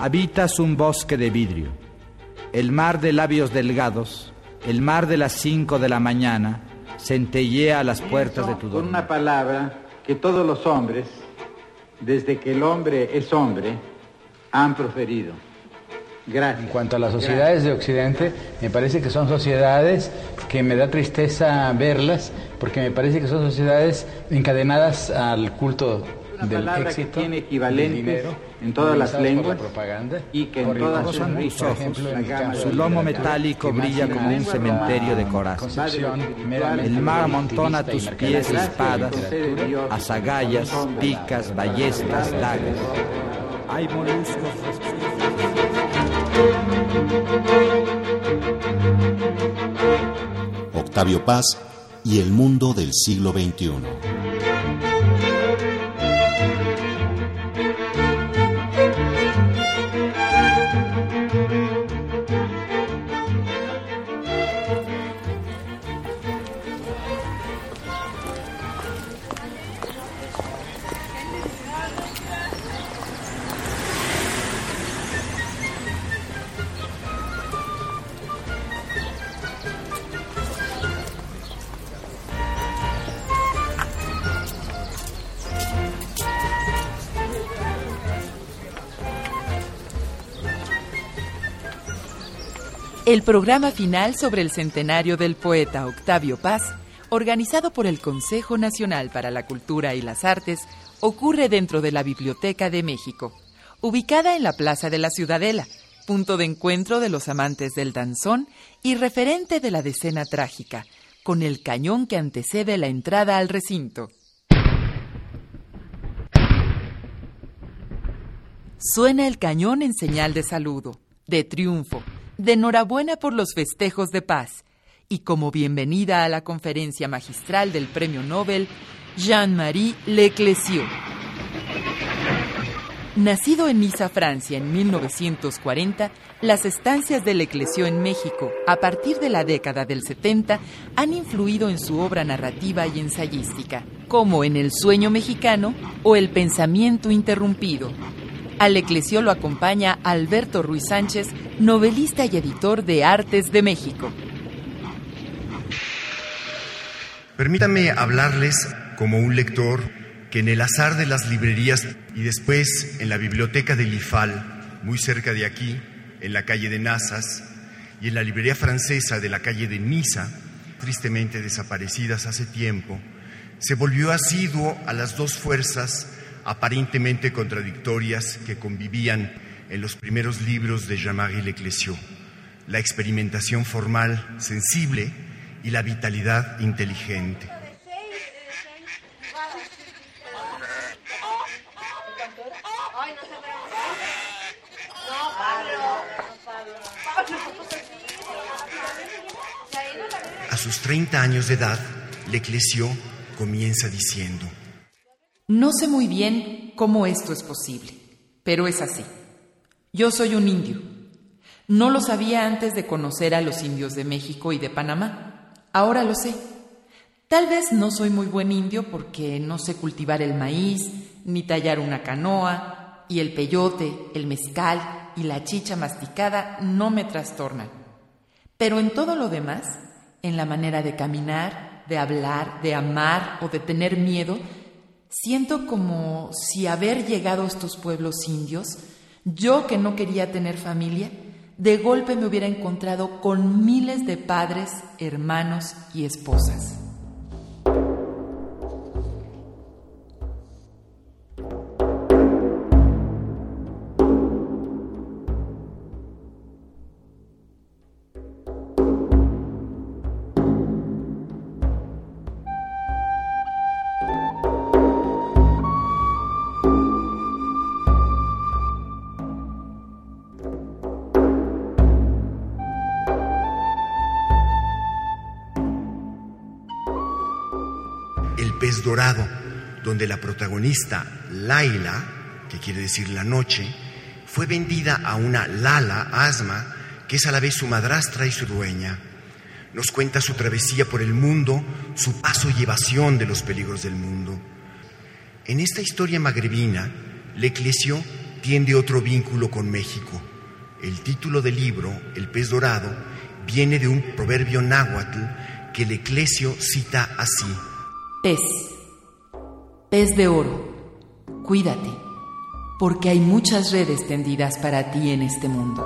Habitas un bosque de vidrio, el mar de labios delgados, el mar de las cinco de la mañana, centellea a las puertas de tu Con dormir. una palabra que todos los hombres, desde que el hombre es hombre, han proferido. Gracias. En cuanto a las sociedades de Occidente, me parece que son sociedades que me da tristeza verlas, porque me parece que son sociedades encadenadas al culto Una del palabra éxito, que tiene equivalentes dinero, en todas las lenguas la propaganda, y que en todas sus ojos, ejemplo, la gama Su lomo metálico brilla como un cementerio de meramente El mar amontona a tus pies espadas, azagallas, picas, ballestas, dagas. Hay moluscos. Octavio Paz y el mundo del siglo XXI. El programa final sobre el centenario del poeta Octavio Paz, organizado por el Consejo Nacional para la Cultura y las Artes, ocurre dentro de la Biblioteca de México, ubicada en la Plaza de la Ciudadela, punto de encuentro de los amantes del danzón y referente de la decena trágica, con el cañón que antecede la entrada al recinto. Suena el cañón en señal de saludo, de triunfo, de enhorabuena por los festejos de paz y como bienvenida a la conferencia magistral del Premio Nobel Jean-Marie Leclésio. Nacido en Niza, Francia, en 1940, las estancias de Leclésio en México, a partir de la década del 70, han influido en su obra narrativa y ensayística, como en El sueño mexicano o El pensamiento interrumpido. Al Eclesio lo acompaña Alberto Ruiz Sánchez, novelista y editor de Artes de México. Permítanme hablarles como un lector que en el azar de las librerías y después en la biblioteca del IFAL, muy cerca de aquí, en la calle de Nazas, y en la librería francesa de la calle de Niza, tristemente desaparecidas hace tiempo, se volvió asiduo a las dos fuerzas aparentemente contradictorias que convivían en los primeros libros de Jean-Marie Leclésio, la experimentación formal sensible y la vitalidad inteligente. A sus 30 años de edad, Leclésio comienza diciendo, No sé muy bien cómo esto es posible, pero es así. Yo soy un indio. No lo sabía antes de conocer a los indios de México y de Panamá. Ahora lo sé. Tal vez no soy muy buen indio porque no sé cultivar el maíz, ni tallar una canoa, y el peyote, el mezcal y la chicha masticada no me trastornan. Pero en todo lo demás, en la manera de caminar, de hablar, de amar o de tener miedo, siento como si haber llegado a estos pueblos indios, yo que no quería tener familia, de golpe me hubiera encontrado con miles de padres, hermanos y esposas. Dorado, donde la protagonista, Laila, que quiere decir la noche, fue vendida a una Lala, Asma, que es a la vez su madrastra y su dueña. Nos cuenta su travesía por el mundo, su paso y evasión de los peligros del mundo. En esta historia magrebina, Leclésio tiende otro vínculo con México. El título del libro, El pez dorado, viene de un proverbio náhuatl que el eclesio cita así. Pez, pez de oro, cuídate, porque hay muchas redes tendidas para ti en este mundo.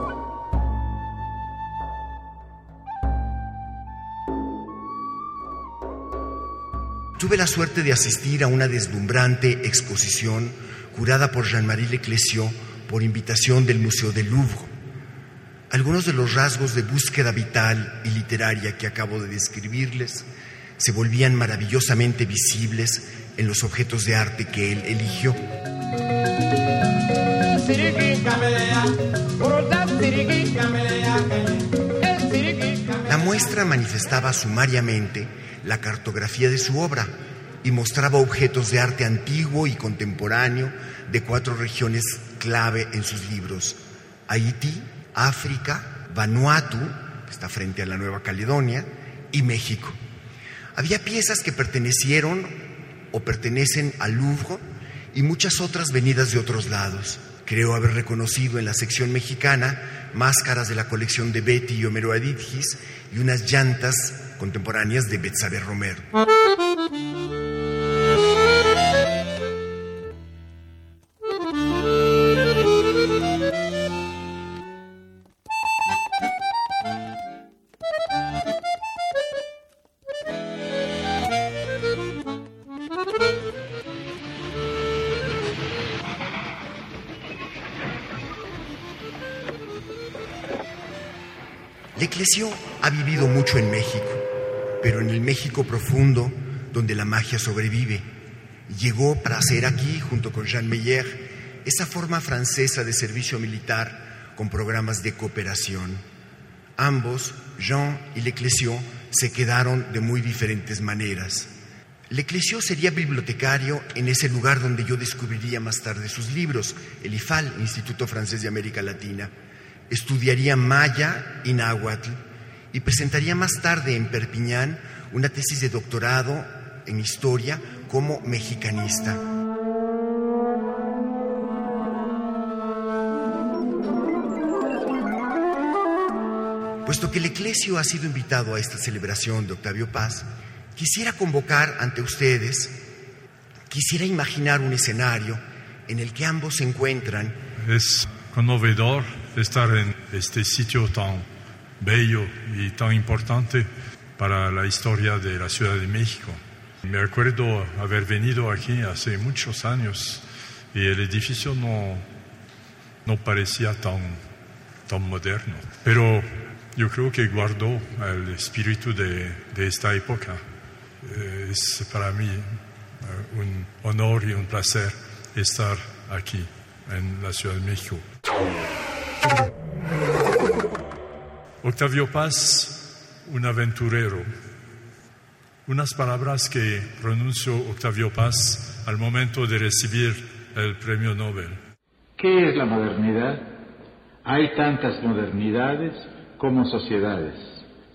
Tuve la suerte de asistir a una deslumbrante exposición curada por Jean-Marie Leclesio por invitación del Museo del Louvre. Algunos de los rasgos de búsqueda vital y literaria que acabo de describirles se volvían maravillosamente visibles en los objetos de arte que él eligió. La muestra manifestaba sumariamente la cartografía de su obra y mostraba objetos de arte antiguo y contemporáneo de cuatro regiones clave en sus libros. Haití, África, Vanuatu, que está frente a la Nueva Caledonia, y México. Había piezas que pertenecieron o pertenecen al Louvre y muchas otras venidas de otros lados. Creo haber reconocido en la sección mexicana máscaras de la colección de Betty y Homero Adidgis y unas llantas contemporáneas de Betsabe Romero. En México, pero en el México profundo, donde la magia sobrevive. Llegó para hacer aquí, junto con Jean Meyer, esa forma francesa de servicio militar con programas de cooperación. Ambos, Jean y Leclesio, se quedaron de muy diferentes maneras. Leclesio sería bibliotecario en ese lugar donde yo descubriría más tarde sus libros, el IFAL, Instituto Francés de América Latina. Estudiaría maya y náhuatl y presentaría más tarde en Perpiñán una tesis de doctorado en historia como mexicanista. Puesto que el Eclesio ha sido invitado a esta celebración de Octavio Paz, quisiera convocar ante ustedes, quisiera imaginar un escenario en el que ambos se encuentran. Es conmovedor estar en este sitio tan bello y tan importante para la historia de la Ciudad de México. Me acuerdo haber venido aquí hace muchos años y el edificio no, no parecía tan, tan moderno, pero yo creo que guardó el espíritu de, de esta época. Eh, Es para mí eh, un honor y un placer estar aquí en la Ciudad de México. Octavio Paz, un aventurero. Unas palabras que pronunció Octavio Paz al momento de recibir el premio Nobel. ¿Qué es la modernidad? Hay tantas modernidades como sociedades.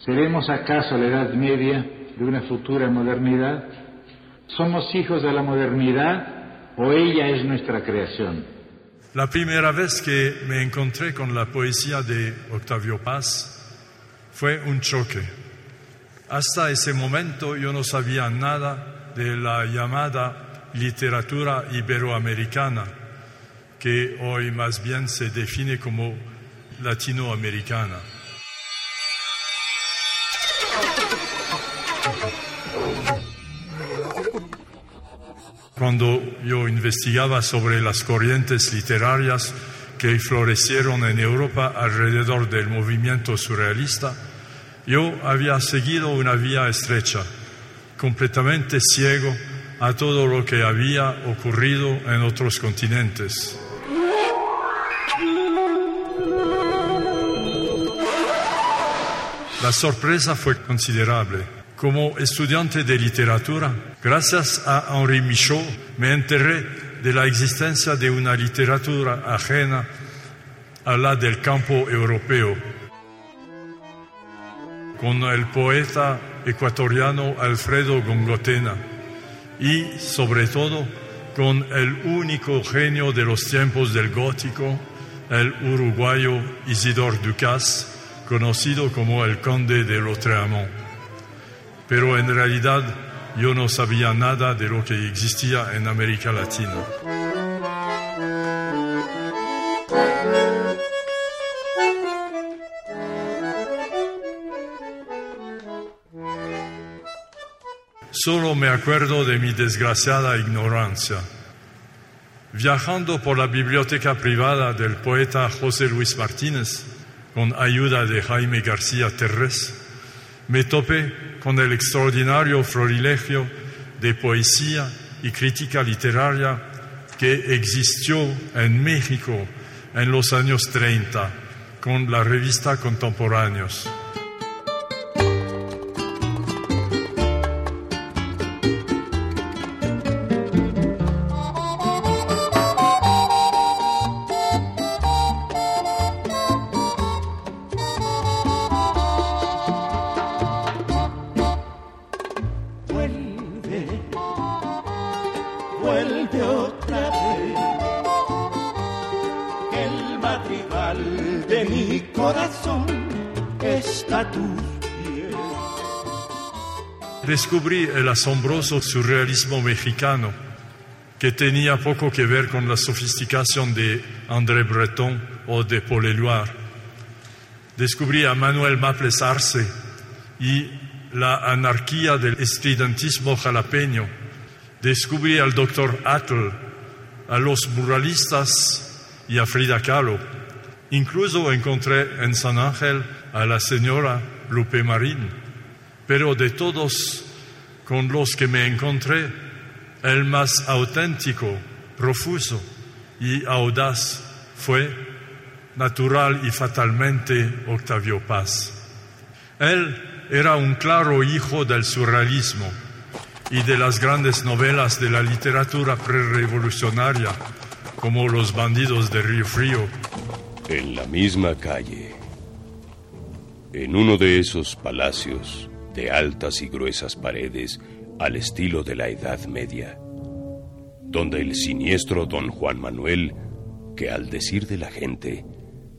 ¿Seremos acaso la Edad Media de una futura modernidad? ¿Somos hijos de la modernidad o ella es nuestra creación? La primera vez que me encontré con la poesía de Octavio Paz fue un choque. Hasta ese momento yo no sabía nada de la llamada literatura iberoamericana, que hoy más bien se define como latinoamericana. Cuando yo investigaba sobre las corrientes literarias que florecieron en Europa alrededor del movimiento surrealista, yo había seguido una vía estrecha, completamente ciego a todo lo que había ocurrido en otros continentes. La sorpresa fue considerable. Como estudiante de literatura, gracias a Henri Michaud, me enteré de la existencia de una literatura ajena a la del campo europeo, con el poeta ecuatoriano Alfredo Gongotena y, sobre todo, con el único genio de los tiempos del gótico, el uruguayo Isidor Ducas, conocido como el conde de Lautréamont. Pero en realidad yo no sabía nada de lo que existía en América Latina. Solo me acuerdo de mi desgraciada ignorancia. Viajando por la biblioteca privada del poeta José Luis Martínez, con ayuda de Jaime García Terrés, me topé con el extraordinario florilegio de poesía y crítica literaria que existió en México en los años 30 con la revista Contemporáneos. Descubrí el asombroso surrealismo mexicano, que tenía poco que ver con la sofisticación de André Breton o de Paul Éluard. Descubrí a Manuel Maples Arce y la anarquía del estridentismo jalapeño. Descubrí al doctor Atl, a los muralistas y a Frida Kahlo. Incluso encontré en San Ángel a la señora Lupe Marín. Pero de todos con los que me encontré, el más auténtico, profuso y audaz fue natural y fatalmente Octavio Paz. Él era un claro hijo del surrealismo y de las grandes novelas de la literatura prerevolucionaria, como Los bandidos de Río Frío. En la misma calle, en uno de esos palacios, de altas y gruesas paredes al estilo de la Edad Media, donde el siniestro don Juan Manuel, que al decir de la gente,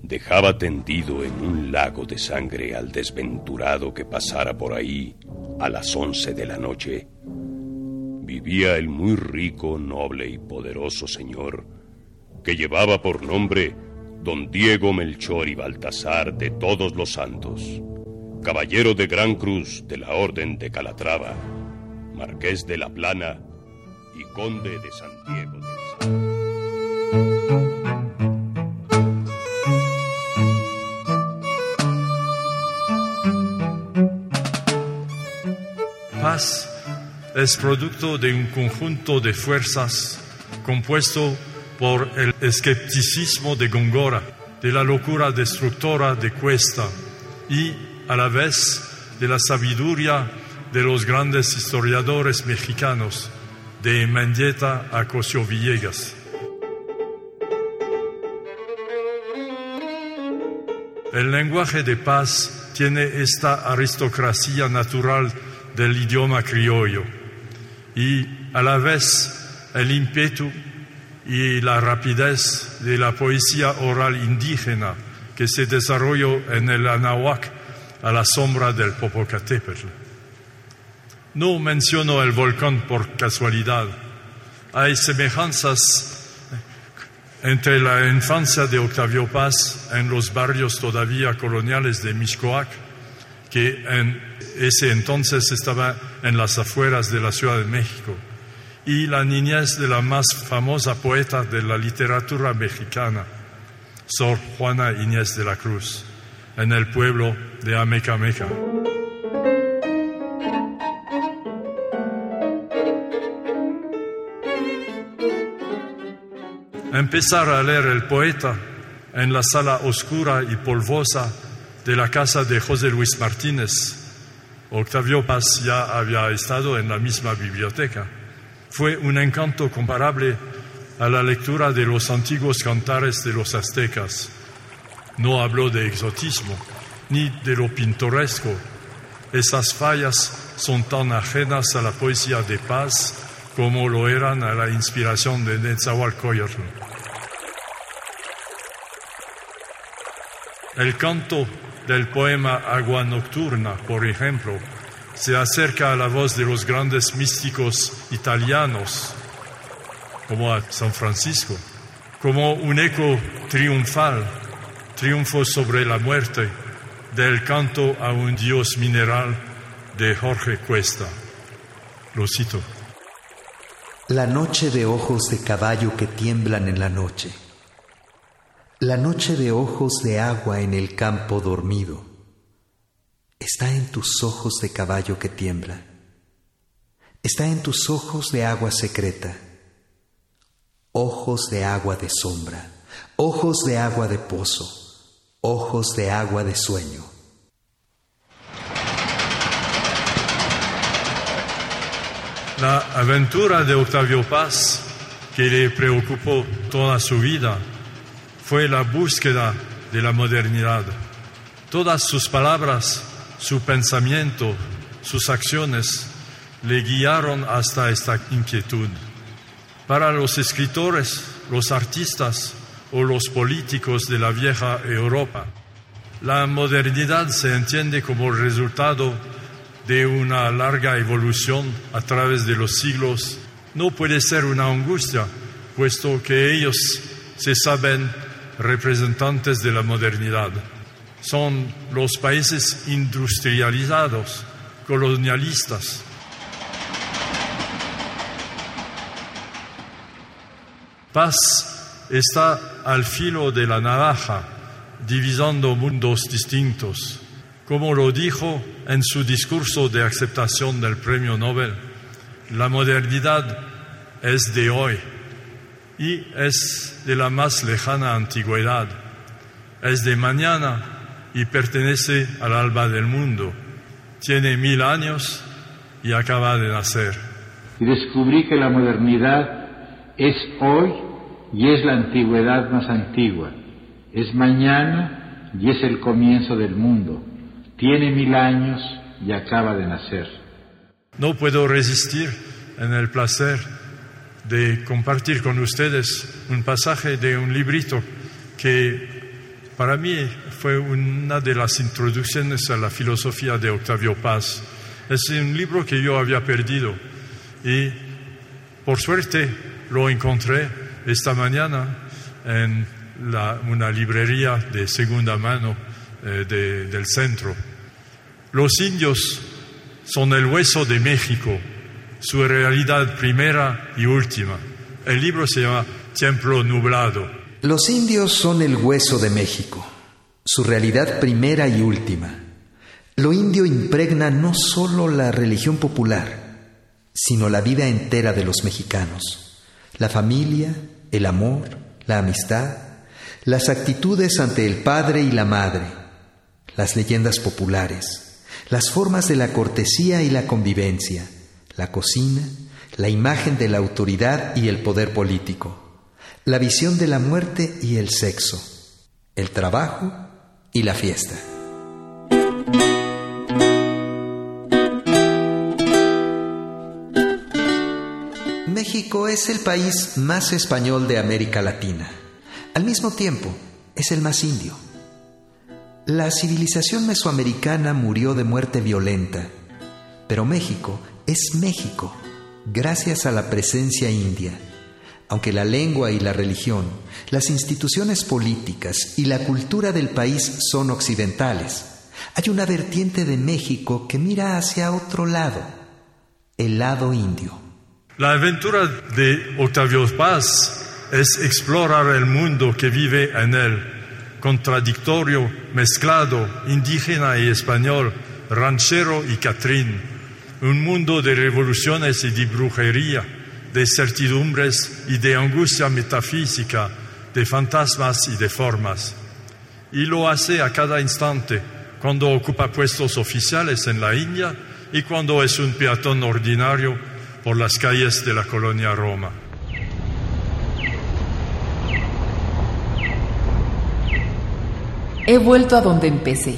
dejaba tendido en un lago de sangre al desventurado que pasara por ahí a las once de la noche, vivía el muy rico, noble y poderoso señor que llevaba por nombre don Diego Melchor y Baltasar de todos los santos caballero de Gran Cruz de la Orden de Calatrava, marqués de La Plana y conde de Santiago de Paz es producto de un conjunto de fuerzas compuesto por el escepticismo de Góngora, de la locura destructora de Cuesta y a la vez de la sabiduría de los grandes historiadores mexicanos, de Mendieta a Cosio Villegas. El lenguaje de paz tiene esta aristocracia natural del idioma criollo y a la vez el ímpetu y la rapidez de la poesía oral indígena que se desarrolló en el Anahuac a la sombra del Popocatépetl. No menciono el volcán por casualidad. Hay semejanzas entre la infancia de Octavio Paz en los barrios todavía coloniales de Mixcoac, que en ese entonces estaba en las afueras de la Ciudad de México, y la niñez de la más famosa poeta de la literatura mexicana, Sor Juana Inés de la Cruz en el pueblo de Amecameca. Empezar a leer el poeta en la sala oscura y polvosa de la casa de José Luis Martínez. Octavio Paz ya había estado en la misma biblioteca. Fue un encanto comparable a la lectura de los antiguos cantares de los aztecas no habló de exotismo ni de lo pintoresco. Esas fallas son tan ajenas a la poesía de paz como lo eran a la inspiración de Netzahualcoyotl. El canto del poema Agua Nocturna, por ejemplo, se acerca a la voz de los grandes místicos italianos, como a San Francisco, como un eco triunfal, triunfo sobre la muerte, del canto a un dios mineral de Jorge Cuesta. Lo cito. La noche de ojos de caballo que tiemblan en la noche. La noche de ojos de agua en el campo dormido. Está en tus ojos de caballo que tiembla. Está en tus ojos de agua secreta. Ojos de agua de sombra. Ojos de agua de pozo. Ojos de agua de sueño. La aventura de Octavio Paz, que le preocupó toda su vida, fue la búsqueda de la modernidad. Todas sus palabras, su pensamiento, sus acciones le guiaron hasta esta inquietud. Para los escritores, los artistas o los políticos de la vieja Europa, la modernidad se entiende como resultado de una larga evolución a través de los siglos no puede ser una angustia, puesto que ellos se saben representantes de la modernidad. Son los países industrializados, colonialistas. Paz está al filo de la navaja, divisando mundos distintos como lo dijo en su discurso de aceptación del premio Nobel, la modernidad es de hoy y es de la más lejana antigüedad, es de mañana y pertenece al alba del mundo. Tiene mil años y acaba de nacer. Y descubrí que la modernidad es hoy y es la antigüedad más antigua, es mañana y es el comienzo del mundo tiene mil años y acaba de nacer. No puedo resistir en el placer de compartir con ustedes un pasaje de un librito que para mí fue una de las introducciones a la filosofía de Octavio Paz. Es un libro que yo había perdido y por suerte lo encontré esta mañana en una librería de segunda mano eh, del centro. Los indios son el hueso de México, su realidad primera y última. El libro se llama Templo Nublado. Los indios son el hueso de México, su realidad primera y última. Lo indio impregna no solo la religión popular, sino la vida entera de los mexicanos. La familia, el amor, la amistad, las actitudes ante el padre y la madre, las leyendas populares, las formas de la cortesía y la convivencia, la cocina, la imagen de la autoridad y el poder político, la visión de la muerte y el sexo, el trabajo y la fiesta. México es el país más español de América Latina. Al mismo tiempo, es el más indio. La civilización mesoamericana murió de muerte violenta, pero México es México gracias a la presencia india. Aunque la lengua y la religión, las instituciones políticas y la cultura del país son occidentales, hay una vertiente de México que mira hacia otro lado, el lado indio. La aventura de Octavio Paz es explorar el mundo que vive en él contradictorio, mezclado, indígena y español, ranchero y catrín, un mundo de revoluciones y de brujería, de certidumbres y de angustia metafísica, de fantasmas y de formas. Y lo hace a cada instante, cuando ocupa puestos oficiales en la India y cuando es un peatón ordinario por las calles de la colonia Roma. He vuelto a donde empecé.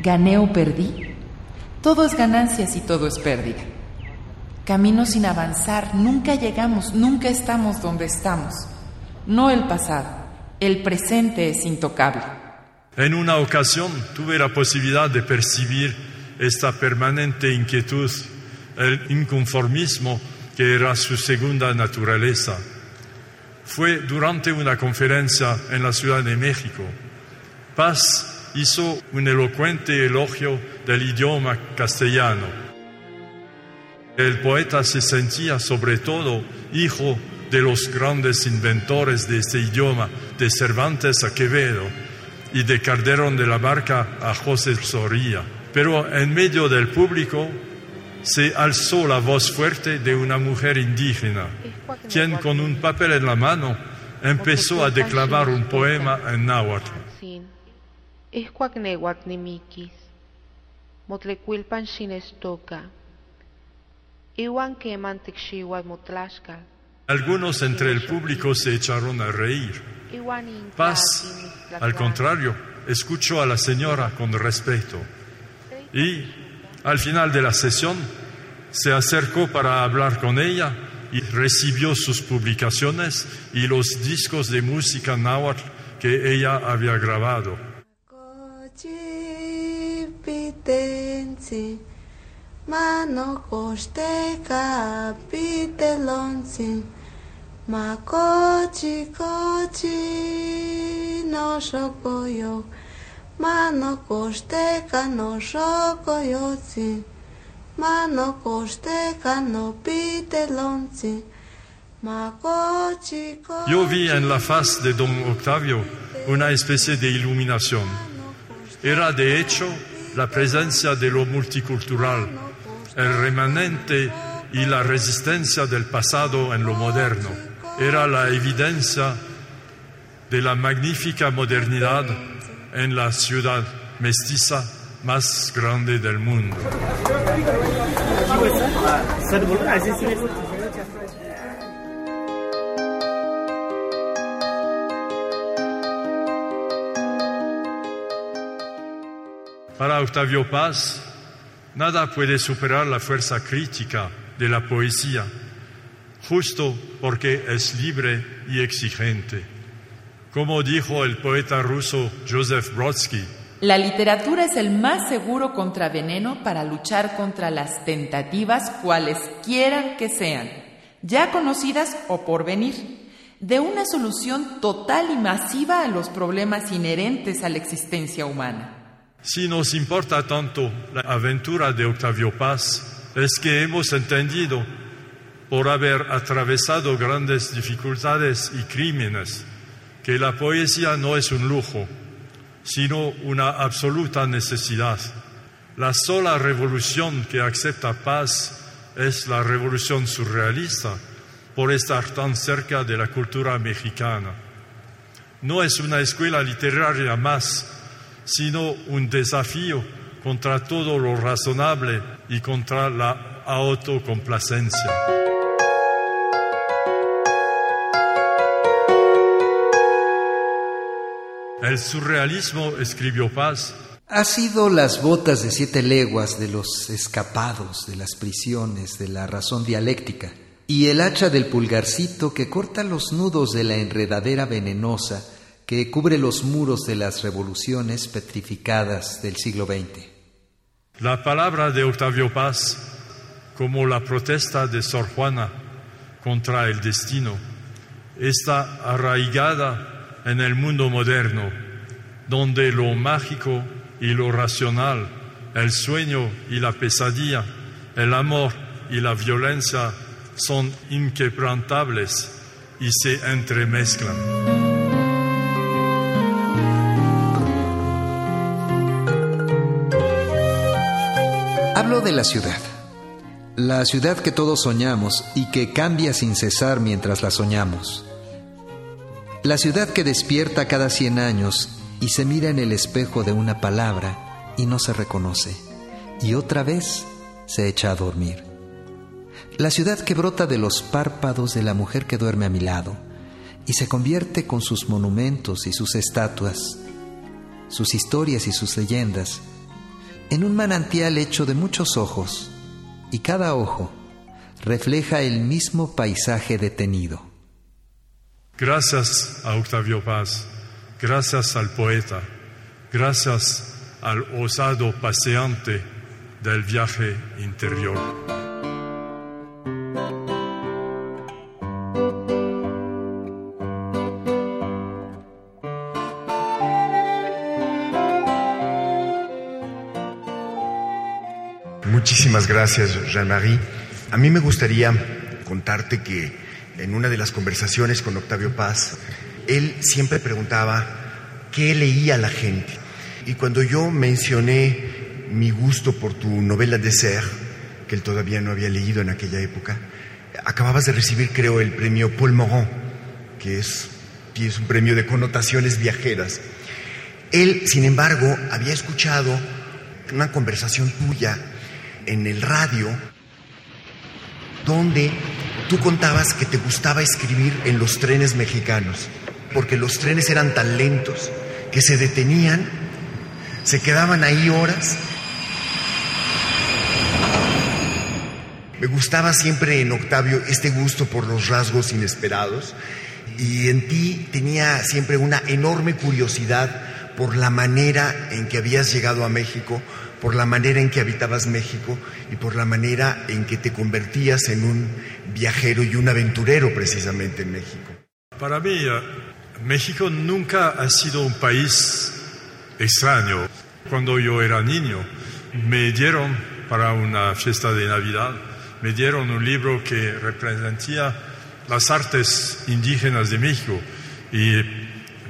Gané o perdí. Todo es ganancias y todo es pérdida. Camino sin avanzar, nunca llegamos, nunca estamos donde estamos. No el pasado, el presente es intocable. En una ocasión tuve la posibilidad de percibir esta permanente inquietud, el inconformismo que era su segunda naturaleza. Fue durante una conferencia en la Ciudad de México. Paz hizo un elocuente elogio del idioma castellano. El poeta se sentía sobre todo hijo de los grandes inventores de este idioma, de Cervantes a Quevedo y de Calderón de la Barca a José Soría. Pero en medio del público se alzó la voz fuerte de una mujer indígena, quien con un papel en la mano empezó a declamar un poema en náhuatl. Algunos entre el público se echaron a reír. Paz, al contrario, escuchó a la señora con respeto y al final de la sesión se acercó para hablar con ella y recibió sus publicaciones y los discos de música náhuatl que ella había grabado. Mano costeca no. Yo vi en la faz de don Octavio una especie de iluminación. Era de hecho la presencia de lo multicultural, el remanente y la resistencia del pasado en lo moderno. Era la evidencia de la magnífica modernidad en la ciudad mestiza más grande del mundo. Para Octavio Paz, nada puede superar la fuerza crítica de la poesía, justo porque es libre y exigente. Como dijo el poeta ruso Joseph Brodsky, La literatura es el más seguro contraveneno para luchar contra las tentativas cuales quieran que sean, ya conocidas o por venir, de una solución total y masiva a los problemas inherentes a la existencia humana. Si nos importa tanto la aventura de Octavio Paz, es que hemos entendido, por haber atravesado grandes dificultades y crímenes, que la poesía no es un lujo, sino una absoluta necesidad. La sola revolución que acepta paz es la revolución surrealista, por estar tan cerca de la cultura mexicana. No es una escuela literaria más, sino un desafío contra todo lo razonable y contra la autocomplacencia. El surrealismo, escribió Paz, ha sido las botas de siete leguas de los escapados, de las prisiones, de la razón dialéctica, y el hacha del pulgarcito que corta los nudos de la enredadera venenosa que cubre los muros de las revoluciones petrificadas del siglo XX. La palabra de Octavio Paz, como la protesta de Sor Juana contra el destino, está arraigada en el mundo moderno, donde lo mágico y lo racional, el sueño y la pesadilla, el amor y la violencia son inquebrantables y se entremezclan. Hablo de la ciudad. La ciudad que todos soñamos y que cambia sin cesar mientras la soñamos. La ciudad que despierta cada cien años y se mira en el espejo de una palabra y no se reconoce. Y otra vez se echa a dormir. La ciudad que brota de los párpados de la mujer que duerme a mi lado y se convierte con sus monumentos y sus estatuas, sus historias y sus leyendas, en un manantial hecho de muchos ojos, y cada ojo refleja el mismo paisaje detenido. Gracias a Octavio Paz, gracias al poeta, gracias al osado paseante del viaje interior. Muchísimas gracias, Jean-Marie. A mí me gustaría contarte que en una de las conversaciones con Octavio Paz, él siempre preguntaba qué leía la gente. Y cuando yo mencioné mi gusto por tu novela de ser, que él todavía no había leído en aquella época, acababas de recibir, creo, el premio Paul Morand, que es, que es un premio de connotaciones viajeras. Él, sin embargo, había escuchado una conversación tuya en el radio donde tú contabas que te gustaba escribir en los trenes mexicanos, porque los trenes eran tan lentos que se detenían, se quedaban ahí horas. Me gustaba siempre en Octavio este gusto por los rasgos inesperados y en ti tenía siempre una enorme curiosidad por la manera en que habías llegado a México, por la manera en que habitabas México y por la manera en que te convertías en un viajero y un aventurero precisamente en México. Para mí, eh, México nunca ha sido un país extraño. Cuando yo era niño, me dieron para una fiesta de Navidad, me dieron un libro que representaba las artes indígenas de México y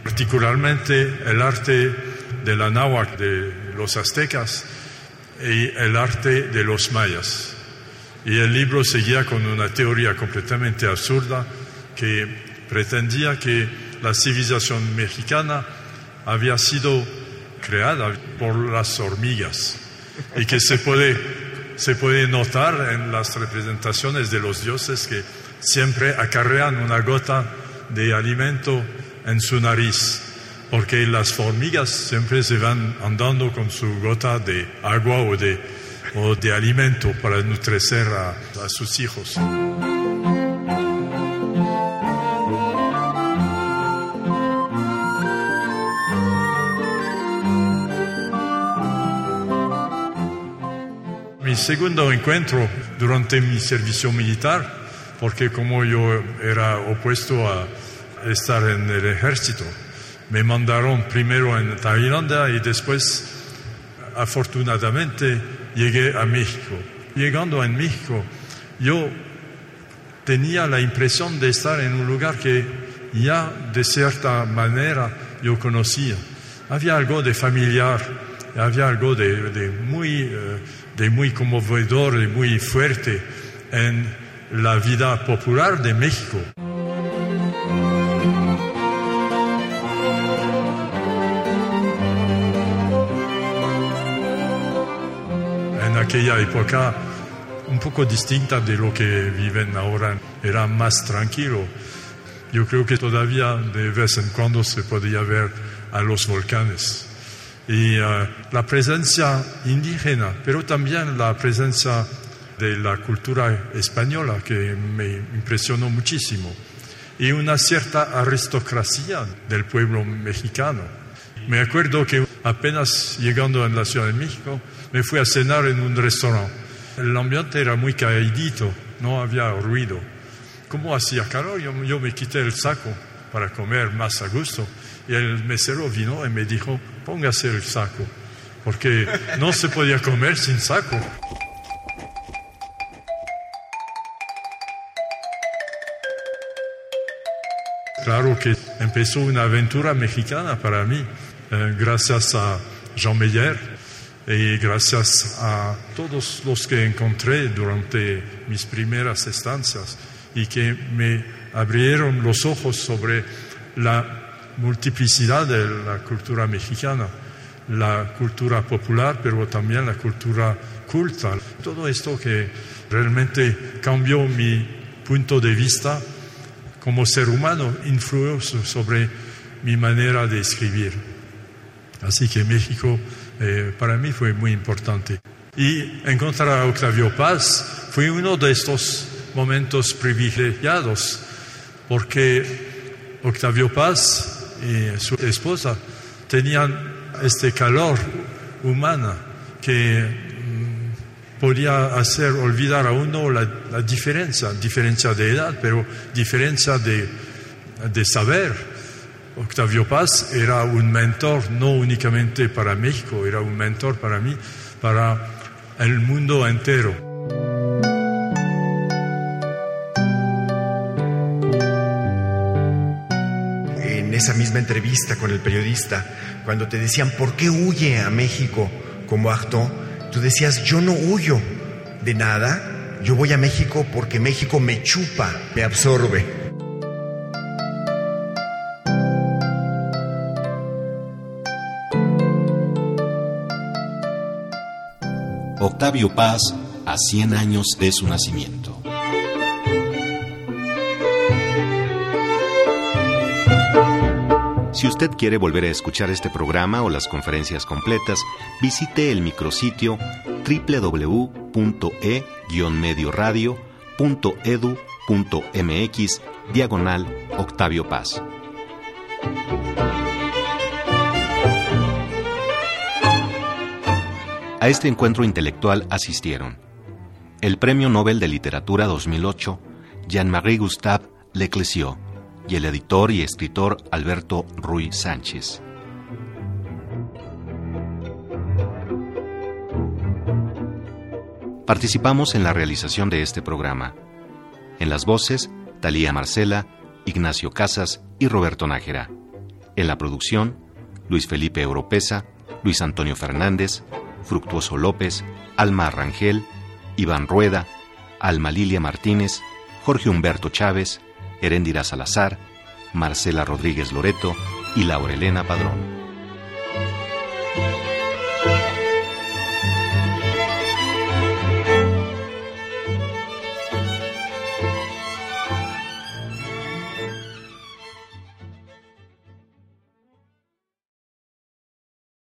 particularmente el arte de la náhuatl de los aztecas y el arte de los mayas. Y el libro seguía con una teoría completamente absurda que pretendía que la civilización mexicana había sido creada por las hormigas y que se puede, se puede notar en las representaciones de los dioses que siempre acarrean una gota de alimento en su nariz porque las hormigas siempre se van andando con su gota de agua o de, o de alimento para nutrecer a, a sus hijos. Mi segundo encuentro durante mi servicio militar, porque como yo era opuesto a estar en el ejército, me mandaron primero en Tailandia y después, afortunadamente, llegué a México. Llegando a México, yo tenía la impresión de estar en un lugar que ya de cierta manera yo conocía. Había algo de familiar, había algo de, muy, eh, de muy conmovedor, de muy fuerte en la vida popular de México. Aquella época un poco distinta de lo que viven ahora, era más tranquilo. Yo creo que todavía de vez en cuando se podía ver a los volcanes. Y eh, la presencia indígena, pero también la presencia de la cultura española que me impresionó muchísimo. Y una cierta aristocracia del pueblo mexicano. Me acuerdo que apenas llegando en la Ciudad de México, me fui a cenar en un restaurante. El ambiente era muy caídito, no había ruido. Como hacía calor, yo, yo, me quité el saco para comer más a gusto. Y el mesero vino y me dijo, póngase el saco, porque no se podía comer sin saco. Claro que empezó una aventura mexicana para mí, eh, gracias a Jean Meyer, y gracias a todos los que encontré durante mis primeras estancias y que me abrieron los ojos sobre la multiplicidad de la cultura mexicana, la cultura popular, pero también la cultura culta. Todo esto que realmente cambió mi punto de vista como ser humano, influyó sobre mi manera de escribir. Así que México eh, para mí fue muy importante. Y encontrar a Octavio Paz fue uno de estos momentos privilegiados, porque Octavio Paz y su esposa tenían este calor humano que mm, podía hacer olvidar a uno la, diferencia, diferencia de edad, pero diferencia de, de saber. Octavio Paz era un mentor no únicamente para México, era un mentor para mí, para el mundo entero. En esa misma entrevista con el periodista, cuando te decían, ¿por qué huye a México como acto? Tú decías, yo no huyo de nada, yo voy a México porque México me chupa, me absorbe. Octavio Paz a 100 años de su nacimiento. Si usted quiere volver a escuchar este programa o las conferencias completas, visite el micrositio www.e-medioradio.edu.mx diagonal Octavio Paz. A este encuentro intelectual asistieron el Premio Nobel de Literatura 2008, Jean-Marie Gustave Leclésio, y el editor y escritor Alberto Ruiz Sánchez. Participamos en la realización de este programa. En las voces, Talía Marcela, Ignacio Casas y Roberto Nájera. En la producción, Luis Felipe Europeza, Luis Antonio Fernández, Fructuoso López, Alma Rangel, Iván Rueda, Alma Lilia Martínez, Jorge Humberto Chávez, Heréndira Salazar, Marcela Rodríguez Loreto y Laurelena Padrón.